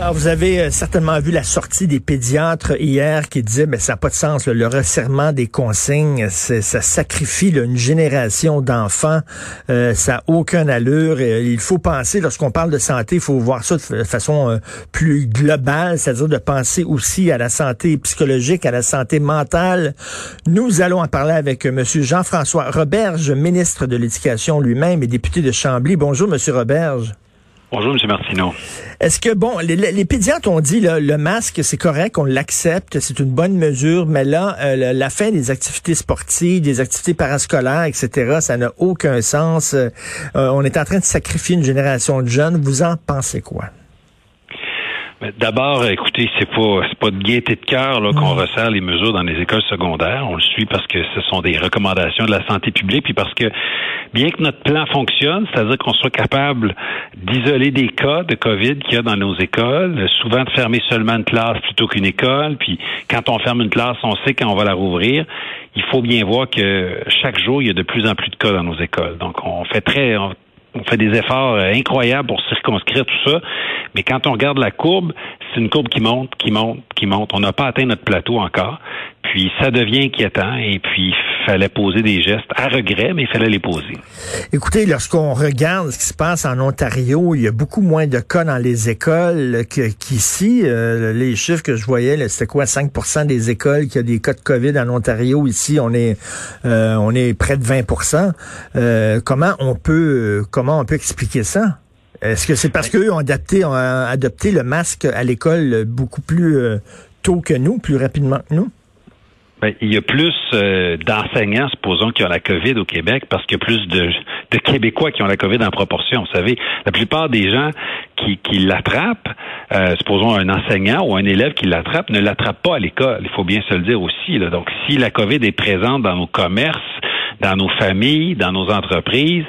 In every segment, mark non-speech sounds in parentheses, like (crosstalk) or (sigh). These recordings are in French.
Alors, vous avez euh, certainement vu la sortie des pédiatres hier qui disaient, mais ça n'a pas de sens, le resserrement des consignes, ça sacrifie une génération d'enfants, euh, ça n'a aucune allure. il faut penser, lorsqu'on parle de santé, il faut voir ça de façon euh, plus globale, c'est-à-dire de penser aussi à la santé psychologique, à la santé mentale. Nous allons en parler avec M. Jean-François Roberge, ministre de l'Éducation lui-même et député de Chambly. Bonjour, M. Roberge. Bonjour, M. Martineau. Est-ce que, bon, les, pédiatres ont dit, le masque, c'est correct, on l'accepte, c'est une bonne mesure, mais là, euh, la fin des activités sportives, des activités parascolaires, etc., ça n'a aucun sens. Euh, on est en train de sacrifier une génération de jeunes. Vous en pensez quoi? D'abord, écoutez, c'est pas c'est pas de gaieté de cœur là qu'on resserre les mesures dans les écoles secondaires. On le suit parce que ce sont des recommandations de la santé publique, puis parce que bien que notre plan fonctionne, c'est-à-dire qu'on soit capable d'isoler des cas de COVID qu'il y a dans nos écoles, souvent de fermer seulement une classe plutôt qu'une école, puis quand on ferme une classe, on sait quand on va la rouvrir. Il faut bien voir que chaque jour, il y a de plus en plus de cas dans nos écoles. Donc, on fait très, on fait des efforts incroyables pour circonscrire tout ça. Mais quand on regarde la courbe, c'est une courbe qui monte, qui monte, qui monte. On n'a pas atteint notre plateau encore. Puis ça devient inquiétant et puis il fallait poser des gestes à regret, mais il fallait les poser. Écoutez, lorsqu'on regarde ce qui se passe en Ontario, il y a beaucoup moins de cas dans les écoles qu'ici. Euh, les chiffres que je voyais, c'était quoi, 5% des écoles qui a des cas de COVID en Ontario. Ici, on est euh, on est près de 20 euh, Comment on peut comment on peut expliquer ça? Est-ce que c'est parce qu'eux ont adapté, ont adopté le masque à l'école beaucoup plus euh, tôt que nous, plus rapidement que nous? Ben, il y a plus euh, d'enseignants, supposons, qui ont la COVID au Québec, parce qu'il y a plus de, Québécois qui ont la COVID en proportion. Vous savez, la plupart des gens qui, qui l'attrapent, euh, supposons un enseignant ou un élève qui l'attrape, ne l'attrape pas à l'école. Il faut bien se le dire aussi. Là. Donc, si la COVID est présente dans nos commerces, dans nos familles, dans nos entreprises,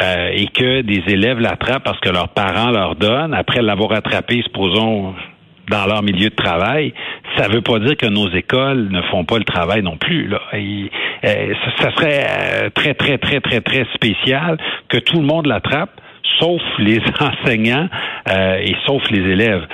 euh, et que des élèves l'attrapent parce que leurs parents leur donnent, après l'avoir attrapé, supposons, dans leur milieu de travail, ça ne veut pas dire que nos écoles ne font pas le travail non plus. Là. Euh, ça serait euh, très, très, très, très, très spécial que tout le monde l'attrape, sauf les (laughs) enseignants et sauf les élèves.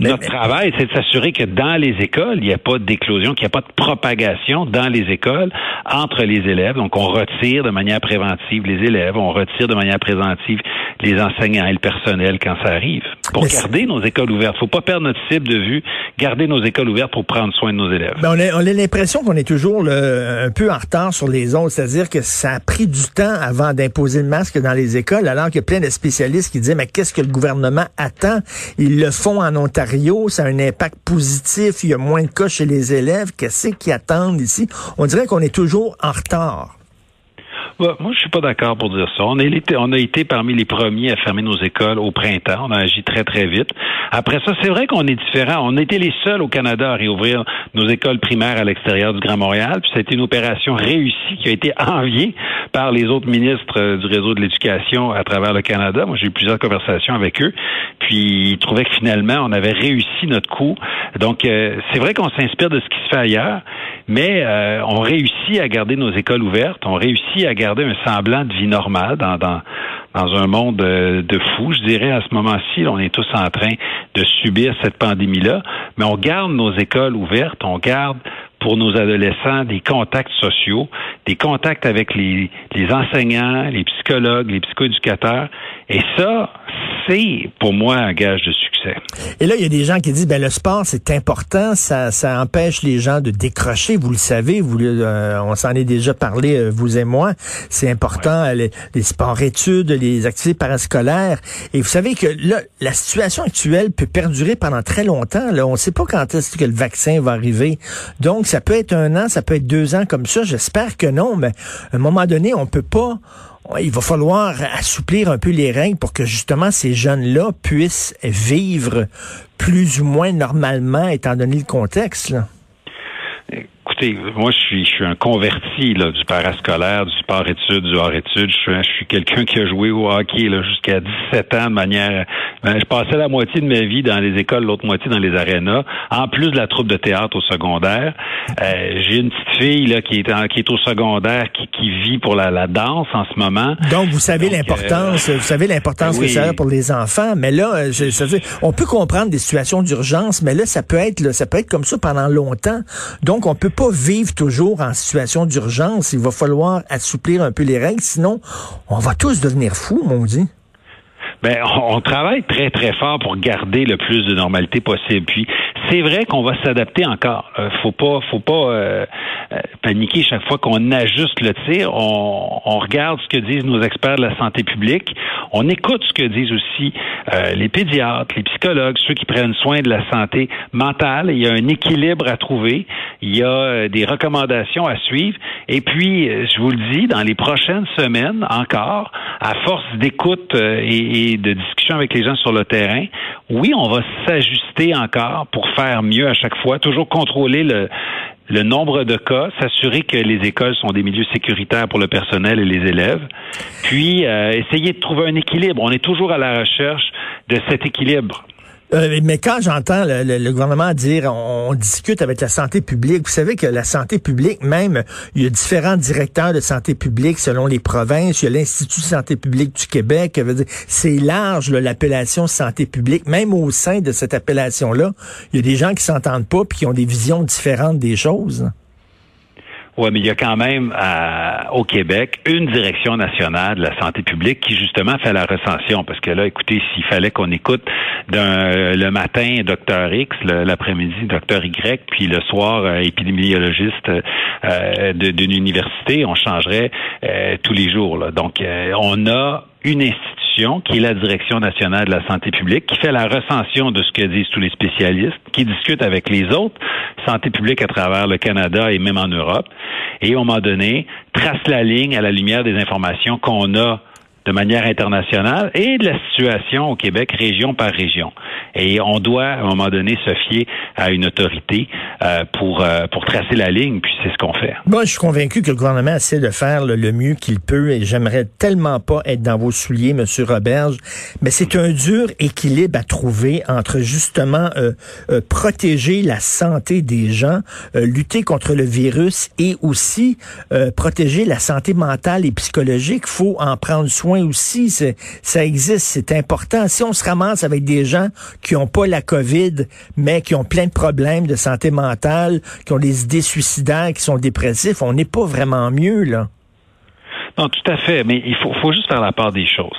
Notre travail, c'est de s'assurer que dans les écoles, il n'y a pas d'éclosion, qu'il n'y a pas de propagation dans les écoles entre les élèves. Donc, on retire de manière préventive les élèves, on retire de manière préventive les enseignants et le personnel quand ça arrive. Pour garder nos écoles ouvertes. Faut pas perdre notre cible de vue. Garder nos écoles ouvertes pour prendre soin de nos élèves. Ben, on, a, on a l'impression qu'on est toujours un peu en retard sur les autres. C'est-à-dire que ça a pris du temps avant d'imposer le masque dans les écoles, alors qu'il y a plein de spécialistes qui disent, mais qu'est-ce que le gouvernement attend? Ils le font en Ontario ça a un impact positif, il y a moins de cas chez les élèves. Qu'est-ce qu'ils attendent ici? On dirait qu'on est toujours en retard moi, je suis pas d'accord pour dire ça. On été, on a été parmi les premiers à fermer nos écoles au printemps. On a agi très, très vite. Après ça, c'est vrai qu'on est différent. On a été les seuls au Canada à réouvrir nos écoles primaires à l'extérieur du Grand Montréal. Puis été une opération réussie qui a été enviée par les autres ministres euh, du réseau de l'éducation à travers le Canada. Moi, j'ai eu plusieurs conversations avec eux. Puis ils trouvaient que finalement, on avait réussi notre coup. Donc, euh, c'est vrai qu'on s'inspire de ce qui se fait ailleurs, mais euh, on réussit à garder nos écoles ouvertes. On réussit à garder un semblant de vie normale dans, dans, dans un monde euh, de fous. Je dirais à ce moment-ci, on est tous en train de subir cette pandémie-là, mais on garde nos écoles ouvertes, on garde pour nos adolescents des contacts sociaux, des contacts avec les, les enseignants, les psychologues, les psychoéducateurs. Et ça, c'est pour moi un gage de succès. Et là, il y a des gens qui disent, ben le sport, c'est important, ça, ça empêche les gens de décrocher, vous le savez, vous, euh, on s'en est déjà parlé, euh, vous et moi. C'est important, les, les sports-études, les activités parascolaires. Et vous savez que là, la situation actuelle peut perdurer pendant très longtemps. Là. On ne sait pas quand est-ce que le vaccin va arriver. Donc, ça peut être un an, ça peut être deux ans comme ça. J'espère que non, mais à un moment donné, on peut pas il va falloir assouplir un peu les règles pour que justement ces jeunes-là puissent vivre plus ou moins normalement étant donné le contexte. Écoutez, moi, je suis, je suis un converti là, du parascolaire, du sport-études, du hors-études. Je suis, je suis quelqu'un qui a joué au hockey là, jusqu'à 17 ans de manière... Ben, je passais la moitié de ma vie dans les écoles, l'autre moitié dans les arénas, en plus de la troupe de théâtre au secondaire. Euh, J'ai une petite fille là, qui, est en, qui est au secondaire, qui, qui vit pour la, la danse en ce moment. Donc, vous savez l'importance, vous savez l'importance oui. que ça a pour les enfants, mais là, je, je, on peut comprendre des situations d'urgence, mais là, ça peut être là, ça peut être comme ça pendant longtemps. Donc, on peut pas vivre toujours en situation d'urgence. Il va falloir assouplir un peu les règles, sinon, on va tous devenir fous, mon dit. Ben, on travaille très très fort pour garder le plus de normalité possible. Puis c'est vrai qu'on va s'adapter encore. Euh, faut pas, faut pas euh, euh, paniquer chaque fois qu'on ajuste le tir. On, on, regarde ce que disent nos experts de la santé publique. On écoute ce que disent aussi euh, les pédiatres, les psychologues, ceux qui prennent soin de la santé mentale. Il y a un équilibre à trouver. Il y a des recommandations à suivre. Et puis, je vous le dis, dans les prochaines semaines encore, à force d'écoute et, et de discussion avec les gens sur le terrain, oui, on va s'ajuster encore pour faire mieux à chaque fois, toujours contrôler le, nombre de cas, s'assurer que les écoles sont des milieux sécuritaires pour le personnel et les élèves, puis euh, essayer de trouver un équilibre. On est toujours à la recherche de cet équilibre. Euh, mais quand j'entends le, gouvernement dire on, on, discute avec la santé publique, vous savez que la santé publique, même, il y a différents directeurs de santé publique selon les provinces. Il y a l'Institut de santé publique du Québec. C'est large l'appellation santé publique. Même au sein de cette appellation-là, il y a des gens qui s'entendent pas puis qui ont des visions différentes des choses. Oui, mais il y a quand même euh, au Québec une direction nationale de la santé publique qui justement fait la recension. Parce que là, écoutez, s'il fallait qu'on écoute d'un, le matin docteur X, l'après-midi docteur Y, puis le soir euh, épidémiologiste euh, d'une université, on changerait euh, tous les jours. Là. Donc, on a une institution qui est la Direction nationale de la santé publique, qui fait la recension de ce que disent tous les spécialistes, qui discute avec les autres santé publique à travers le Canada et même en Europe, et un moment donné, trace la ligne à la lumière des informations qu'on a de manière internationale et de la situation au Québec région par région. Et on doit, à un moment donné, se fier à une autorité euh, pour, euh, pour tracer la ligne, puis c'est ce qu'on fait. Moi, je suis convaincu que le gouvernement essaie de faire le, mieux qu'il peut et j'aimerais tellement pas être dans vos souliers, Monsieur Roberge, mais c'est un dur équilibre à trouver entre justement euh, euh protéger la santé des gens, euh, lutter contre le virus et aussi euh, protéger la santé mentale et psychologique. faut en prendre soin aussi. Ça existe, c'est important. Si on se ramasse avec des gens qui n'ont pas la COVID, mais qui ont plein de problèmes de santé mentale, qui ont des idées suicidaires, qui sont dépressifs, on n'est pas vraiment mieux, là. Non, tout à fait, mais il faut, faut juste faire la part des choses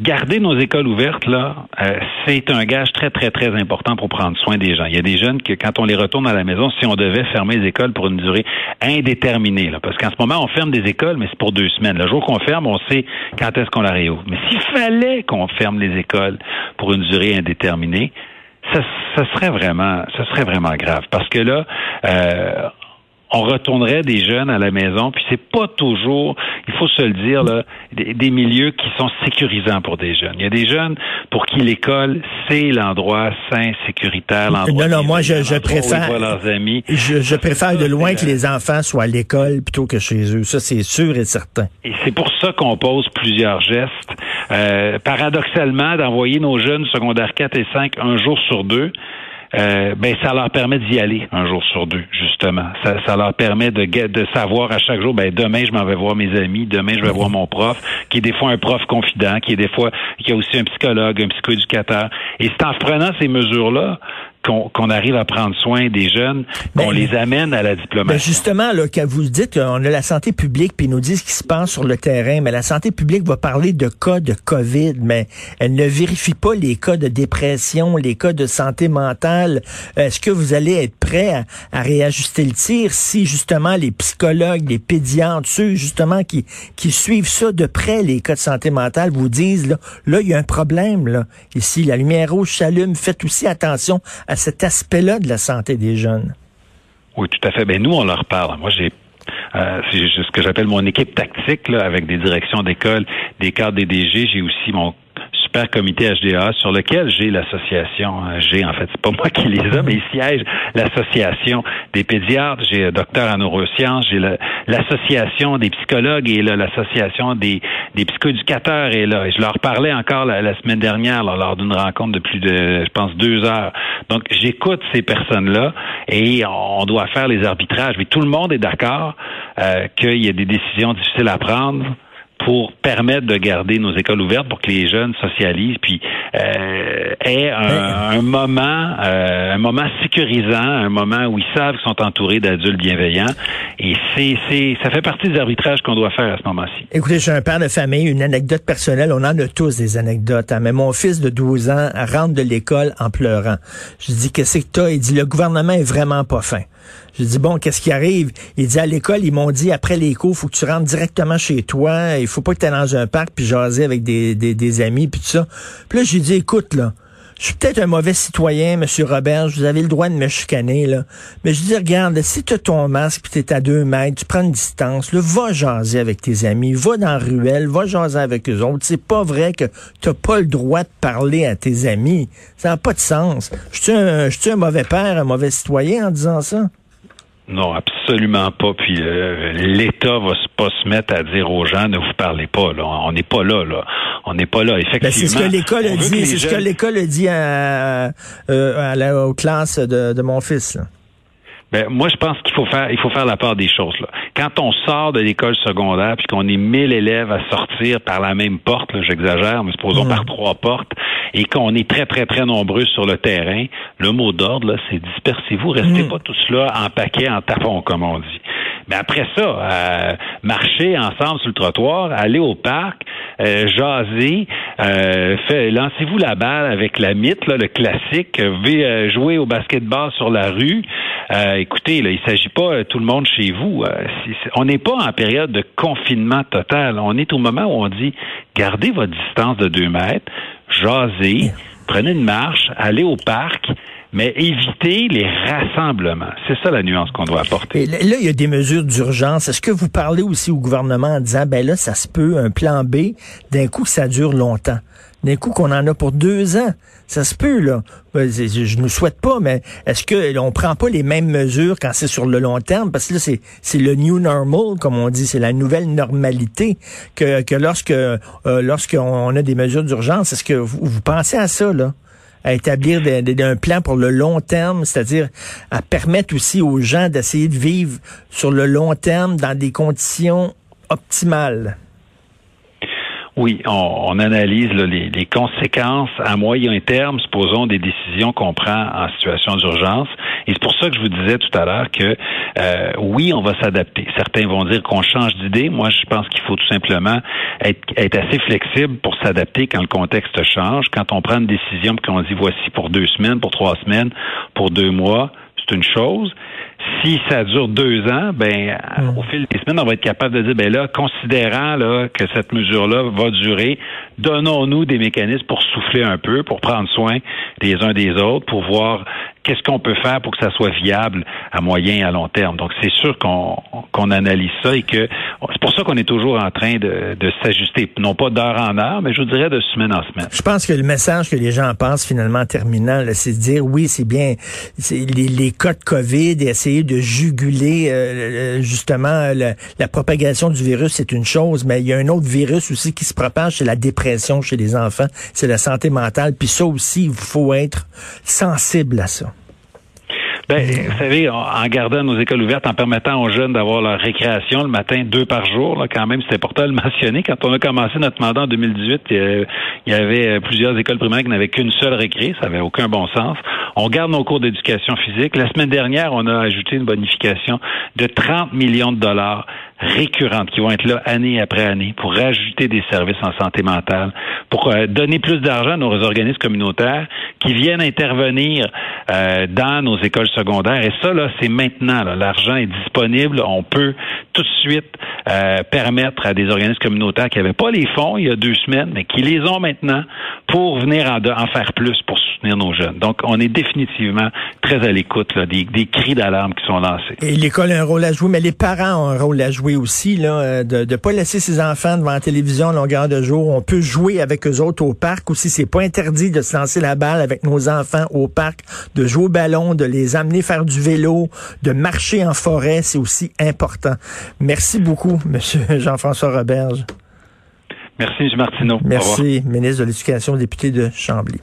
garder nos écoles ouvertes, là, euh, c'est un gage très, très, très important pour prendre soin des gens. Il y a des jeunes que, quand on les retourne à la maison, si on devait fermer les écoles pour une durée indéterminée, là, parce qu'en ce moment, on ferme des écoles, mais c'est pour deux semaines. Le jour qu'on ferme, on sait quand est-ce qu'on la réouvre. Mais s'il fallait qu'on ferme les écoles pour une durée indéterminée, ça, ça serait vraiment, ça serait vraiment grave, parce que là, euh, on retournerait des jeunes à la maison, puis c'est pas toujours, il faut se le dire, là, des, des, milieux qui sont sécurisants pour des jeunes. Il y a des jeunes pour qui l'école, c'est l'endroit sain, sécuritaire, l'endroit Non, non, moi, je, je préfère, leurs amis. Je, je préfère de loin que les enfants soient à l'école plutôt que chez eux. Ça, c'est sûr et certain. Et c'est pour ça qu'on pose plusieurs gestes. Euh, paradoxalement, d'envoyer nos jeunes secondaires 4 et 5 un jour sur deux, euh, ben ça leur permet d'y aller un jour sur deux, justement. Ça, ça leur permet de, de savoir à chaque jour, ben demain je m'en vais voir mes amis, demain je vais voir mon prof, qui est des fois un prof confident, qui est des fois qui a aussi un psychologue, un psychoéducateur. Et c'est en prenant ces mesures-là qu'on qu arrive à prendre soin des jeunes, qu'on ben, les amène à la diplomation. Ben justement, là, quand vous dites, on a la santé publique, puis ils nous disent ce qui se passe sur le terrain, mais la santé publique va parler de cas de COVID, mais elle ne vérifie pas les cas de dépression, les cas de santé mentale. Est-ce que vous allez être prêt à, à, réajuster le tir si justement les psychologues, les pédiatres, ceux justement qui, qui suivent ça de près, les cas de santé mentale, vous disent, là, là, il y a un problème, là. Ici, la lumière rouge s'allume, faites aussi attention à cet aspect-là de la santé des jeunes. Oui, tout à fait. Ben nous, on leur parle. Moi, j'ai euh, ce que j'appelle mon équipe tactique avec des directions d'école, des cadres des DG. J'ai aussi mon super comité HDA sur lequel j'ai l'association, j'ai en fait, c'est pas (laughs) moi qui les a, mais il siège l'association des pédiatres, j'ai docteur en neurosciences, j'ai l'association des psychologues et l'association des, des psychoéducateurs et là. Et je leur parlais encore la, semaine dernière lors d'une rencontre de plus de, je pense, deux heures. Donc, j'écoute ces personnes-là et on doit faire les arbitrages. Mais tout le monde est d'accord euh, qu'il y a des décisions difficiles à prendre pour permettre de garder nos écoles ouvertes pour que les jeunes socialisent puis euh, aient un, moment euh, un moment sécurisant un moment où ils savent qu'ils sont entourés d'adultes bienveillants et c'est c'est ça fait partie des arbitrages qu'on doit faire à ce moment-ci. Écoutez, suis un père de famille, une anecdote personnelle, on en a tous des anecdotes, hein, mais mon fils de 12 ans rentre de l'école en pleurant. Je dis qu'est-ce que t'as? Il dit le gouvernement est vraiment pas fin. Je dis bon, qu'est-ce qui arrive? Il dit à l'école, ils m'ont dit après les cours, faut que tu rentres directement chez toi. Il faut pas que tu dans un parc puis jaser avec des, des, des amis puis tout ça. Puis là, j'ai dit écoute là, je suis peut-être un mauvais citoyen, Monsieur Robert, vous avez le droit de me chicaner, là. Mais je dis, regarde, si tu ton masque tu es à deux mètres, tu prends une distance, là, va jaser avec tes amis, va dans la ruelle, va jaser avec eux autres. C'est pas vrai que t'as pas le droit de parler à tes amis. Ça n'a pas de sens. Je suis un, un mauvais père, un mauvais citoyen en disant ça? Non, absolument pas. Puis euh, l'État va pas se mettre à dire aux gens ne vous parlez pas. Là. On n'est pas là. là. On n'est pas là. Effectivement. Ben, c'est ce que l'école a dit. C'est ce que l'école a dit à, euh, à la, aux classes de, de mon fils. Là. Ben, moi, je pense qu'il faut faire, il faut faire la part des choses. Là. Quand on sort de l'école secondaire, puis qu'on est mille élèves à sortir par la même porte, j'exagère, mais supposons par trois portes, et qu'on est très, très, très nombreux sur le terrain, le mot d'ordre, c'est dispersez-vous, restez mm. pas tous là en paquet, en tapon, comme on dit. Mais après ça, euh, marcher ensemble sur le trottoir, aller au parc, euh, jaser, euh, lancez-vous la balle avec la mythe, le classique, euh, jouer au basketball sur la rue. Euh, écoutez, là, il s'agit pas tout le monde chez vous. on n'est pas en période de confinement total. On est au moment où on dit gardez votre distance de deux mètres, jasez, prenez une marche, allez au parc mais éviter les rassemblements. C'est ça la nuance qu'on doit apporter. là, il y a des mesures d'urgence. Est-ce que vous parlez aussi au gouvernement en disant, ben là, ça se peut, un plan B, d'un coup, ça dure longtemps. D'un coup, qu'on en a pour deux ans. Ça se peut, là. Ben, je ne souhaite pas, mais est-ce que on prend pas les mêmes mesures quand c'est sur le long terme? Parce que là, c'est, c'est le new normal, comme on dit. C'est la nouvelle normalité que, que lorsque, euh, lorsqu'on a des mesures d'urgence, est-ce que vous, vous pensez à ça, là? À établir un plan pour le long terme, c'est-à-dire à permettre aussi aux gens d'essayer de vivre sur le long terme dans des conditions optimales. Oui, on, analyse les, conséquences à moyen terme, supposons des décisions qu'on prend en situation d'urgence. Et c'est pour ça que je vous disais tout à l'heure que euh, oui, on va s'adapter. Certains vont dire qu'on change d'idée. Moi, je pense qu'il faut tout simplement être, être assez flexible pour s'adapter quand le contexte change. Quand on prend une décision qu'on dit voici pour deux semaines, pour trois semaines, pour deux mois, c'est une chose. Si ça dure deux ans, ben mm. au fil des semaines, on va être capable de dire, ben là, considérant là, que cette mesure-là va durer, donnons-nous des mécanismes pour souffler un peu, pour prendre soin des uns des autres, pour voir qu'est-ce qu'on peut faire pour que ça soit viable à moyen et à long terme. Donc, c'est sûr qu'on analyse ça et que c'est pour ça qu'on est toujours en train de, s'ajuster, non pas d'heure en heure, mais je vous dirais de semaine en semaine. Je pense que le message que les gens pensent finalement en terminant, c'est de dire oui, c'est bien les, les cas de COVID et essayer de juguler euh, justement la, la propagation du virus, c'est une chose, mais il y a un autre virus aussi qui se propage, c'est la dépression chez les enfants, c'est la santé mentale. Puis ça aussi, il faut être sensible à ça. Ben, vous savez, en gardant nos écoles ouvertes, en permettant aux jeunes d'avoir leur récréation le matin deux par jour, quand même, c'était important de le (laughs) mentionner. Quand on a commencé notre mandat en 2018, il y avait plusieurs écoles primaires qui n'avaient qu'une seule récré. Ça n'avait aucun bon sens. On garde nos cours d'éducation physique. La semaine dernière, on a ajouté une bonification de 30 millions de dollars récurrentes qui vont être là année après année pour rajouter des services en santé mentale, pour euh, donner plus d'argent à nos organismes communautaires qui viennent intervenir euh, dans nos écoles secondaires. Et ça, là, c'est maintenant. L'argent est disponible. On peut tout de suite euh, permettre à des organismes communautaires qui n'avaient pas les fonds il y a deux semaines, mais qui les ont maintenant pour venir en, faire plus pour soutenir nos jeunes. Donc, on est définitivement très à l'écoute des, des cris d'alarme qui sont lancés. Et l'école a un rôle à jouer, mais les parents ont un rôle à jouer jouer aussi, là, euh, de ne pas laisser ses enfants devant la télévision à longueur de jour. On peut jouer avec eux autres au parc aussi. C'est pas interdit de se lancer la balle avec nos enfants au parc, de jouer au ballon, de les amener faire du vélo, de marcher en forêt. C'est aussi important. Merci beaucoup, (laughs) Monsieur Jean-François Roberge. Merci, M. Martineau. Merci, ministre de l'Éducation, député de Chambly.